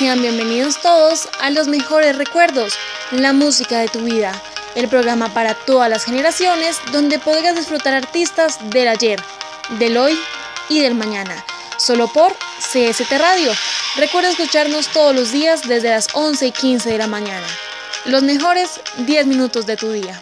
Sean bienvenidos todos a Los Mejores Recuerdos, la música de tu vida, el programa para todas las generaciones donde podrás disfrutar artistas del ayer, del hoy y del mañana, solo por CST Radio. Recuerda escucharnos todos los días desde las 11 y 15 de la mañana. Los mejores 10 minutos de tu día.